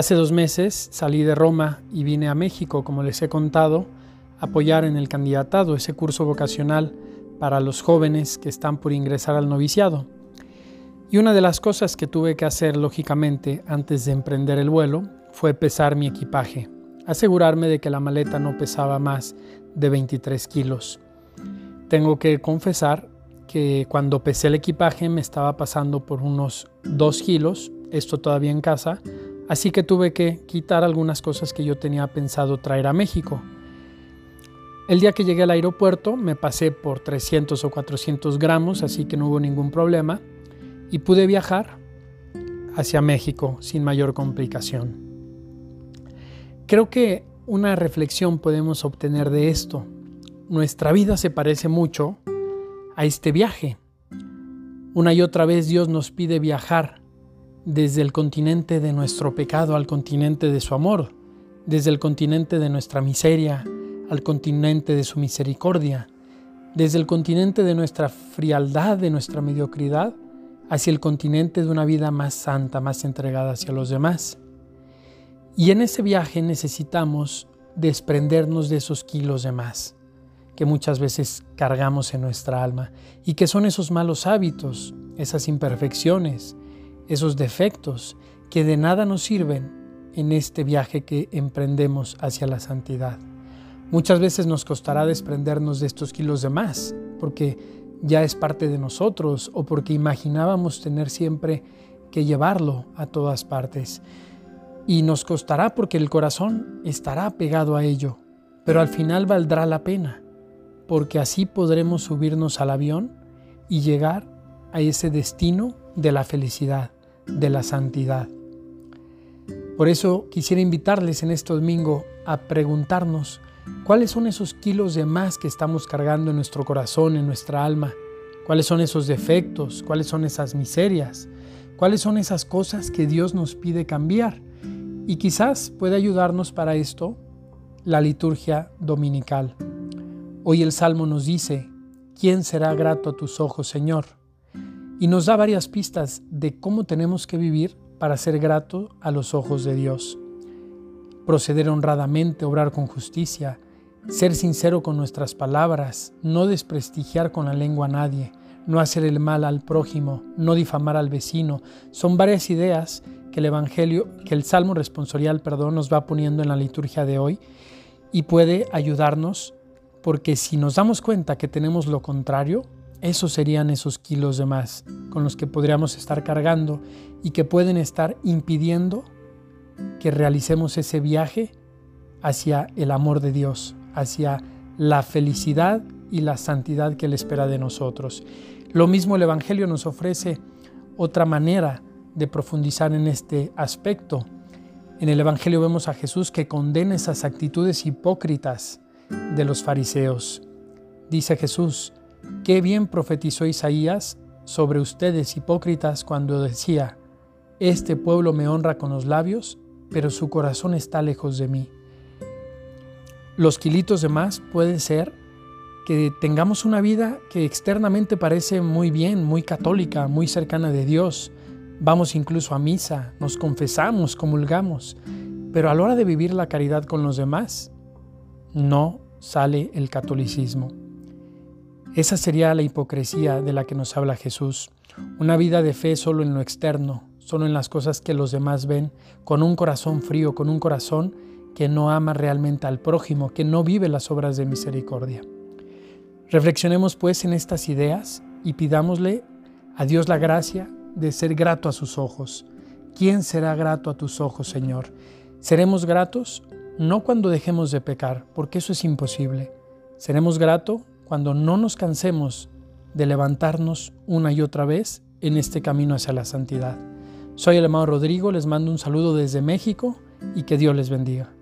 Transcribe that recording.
Hace dos meses salí de Roma y vine a México, como les he contado, a apoyar en el candidatado, ese curso vocacional para los jóvenes que están por ingresar al noviciado. Y una de las cosas que tuve que hacer, lógicamente, antes de emprender el vuelo, fue pesar mi equipaje, asegurarme de que la maleta no pesaba más de 23 kilos. Tengo que confesar que cuando pesé el equipaje me estaba pasando por unos 2 kilos, esto todavía en casa, así que tuve que quitar algunas cosas que yo tenía pensado traer a México. El día que llegué al aeropuerto me pasé por 300 o 400 gramos, así que no hubo ningún problema, y pude viajar hacia México sin mayor complicación. Creo que una reflexión podemos obtener de esto. Nuestra vida se parece mucho a este viaje. Una y otra vez Dios nos pide viajar desde el continente de nuestro pecado al continente de su amor, desde el continente de nuestra miseria al continente de su misericordia, desde el continente de nuestra frialdad, de nuestra mediocridad, hacia el continente de una vida más santa, más entregada hacia los demás. Y en ese viaje necesitamos desprendernos de esos kilos de más que muchas veces cargamos en nuestra alma y que son esos malos hábitos, esas imperfecciones, esos defectos que de nada nos sirven en este viaje que emprendemos hacia la santidad. Muchas veces nos costará desprendernos de estos kilos de más, porque ya es parte de nosotros o porque imaginábamos tener siempre que llevarlo a todas partes. Y nos costará porque el corazón estará pegado a ello, pero al final valdrá la pena, porque así podremos subirnos al avión y llegar a ese destino de la felicidad de la santidad. Por eso quisiera invitarles en este domingo a preguntarnos cuáles son esos kilos de más que estamos cargando en nuestro corazón, en nuestra alma, cuáles son esos defectos, cuáles son esas miserias, cuáles son esas cosas que Dios nos pide cambiar. Y quizás puede ayudarnos para esto la liturgia dominical. Hoy el Salmo nos dice, ¿quién será grato a tus ojos, Señor? Y nos da varias pistas de cómo tenemos que vivir para ser grato a los ojos de Dios. Proceder honradamente, obrar con justicia, ser sincero con nuestras palabras, no desprestigiar con la lengua a nadie, no hacer el mal al prójimo, no difamar al vecino. Son varias ideas que el Evangelio, que el Salmo responsorial, perdón, nos va poniendo en la liturgia de hoy y puede ayudarnos porque si nos damos cuenta que tenemos lo contrario, esos serían esos kilos de más con los que podríamos estar cargando y que pueden estar impidiendo que realicemos ese viaje hacia el amor de Dios, hacia la felicidad y la santidad que Él espera de nosotros. Lo mismo el Evangelio nos ofrece otra manera de profundizar en este aspecto. En el Evangelio vemos a Jesús que condena esas actitudes hipócritas de los fariseos. Dice Jesús, Qué bien profetizó Isaías sobre ustedes hipócritas cuando decía, Este pueblo me honra con los labios, pero su corazón está lejos de mí. Los kilitos de más puede ser que tengamos una vida que externamente parece muy bien, muy católica, muy cercana de Dios. Vamos incluso a misa, nos confesamos, comulgamos, pero a la hora de vivir la caridad con los demás, no sale el catolicismo. Esa sería la hipocresía de la que nos habla Jesús, una vida de fe solo en lo externo, solo en las cosas que los demás ven, con un corazón frío, con un corazón que no ama realmente al prójimo, que no vive las obras de misericordia. Reflexionemos pues en estas ideas y pidámosle a Dios la gracia de ser grato a sus ojos. ¿Quién será grato a tus ojos, Señor? Seremos gratos no cuando dejemos de pecar, porque eso es imposible. Seremos gratos cuando no nos cansemos de levantarnos una y otra vez en este camino hacia la santidad. Soy el amado Rodrigo, les mando un saludo desde México y que Dios les bendiga.